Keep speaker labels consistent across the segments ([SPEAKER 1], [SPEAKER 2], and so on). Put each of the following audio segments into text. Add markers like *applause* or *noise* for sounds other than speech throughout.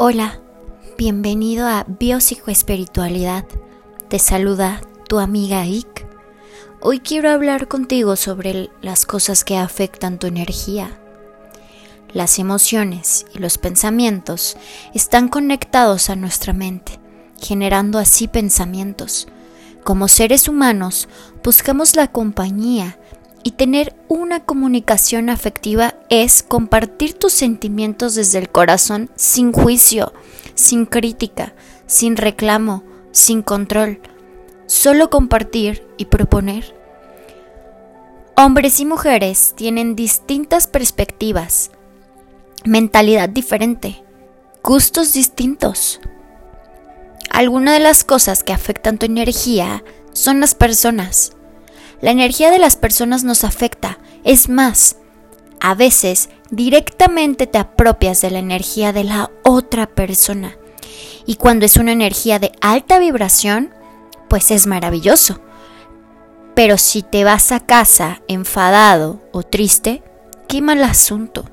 [SPEAKER 1] Hola, bienvenido a Biopsicoespiritualidad. Te saluda tu amiga Ick. Hoy quiero hablar contigo sobre las cosas que afectan tu energía. Las emociones y los pensamientos están conectados a nuestra mente, generando así pensamientos. Como seres humanos, buscamos la compañía y tener una comunicación afectiva es compartir tus sentimientos desde el corazón sin juicio, sin crítica, sin reclamo, sin control. Solo compartir y proponer. Hombres y mujeres tienen distintas perspectivas, mentalidad diferente, gustos distintos. Algunas de las cosas que afectan tu energía son las personas la energía de las personas nos afecta. Es más, a veces directamente te apropias de la energía de la otra persona. Y cuando es una energía de alta vibración, pues es maravilloso. Pero si te vas a casa enfadado o triste, qué mal asunto.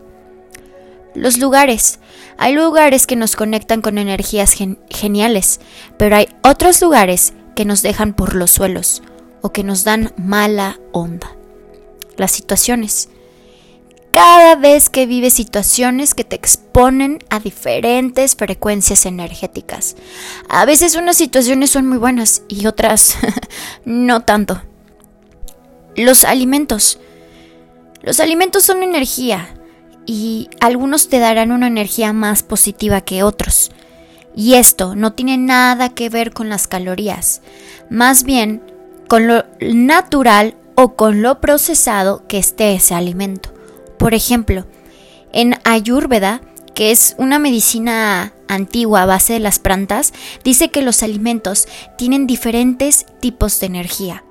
[SPEAKER 1] Los lugares. Hay lugares que nos conectan con energías geniales, pero hay otros lugares que nos dejan por los suelos o que nos dan mala onda. Las situaciones. Cada vez que vives situaciones que te exponen a diferentes frecuencias energéticas. A veces unas situaciones son muy buenas y otras *laughs* no tanto. Los alimentos. Los alimentos son energía y algunos te darán una energía más positiva que otros. Y esto no tiene nada que ver con las calorías. Más bien, con lo natural o con lo procesado que esté ese alimento. Por ejemplo, en Ayurveda, que es una medicina antigua a base de las plantas, dice que los alimentos tienen diferentes tipos de energía.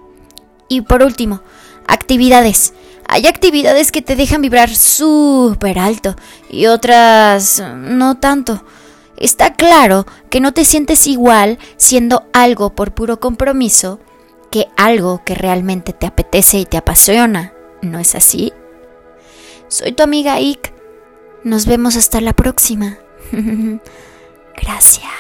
[SPEAKER 1] Y por último, actividades. Hay actividades que te dejan vibrar súper alto y otras no tanto. Está claro que no te sientes igual siendo algo por puro compromiso que algo que realmente te apetece y te apasiona. ¿No es así? Soy tu amiga Ick. Nos vemos hasta la próxima. *laughs* Gracias.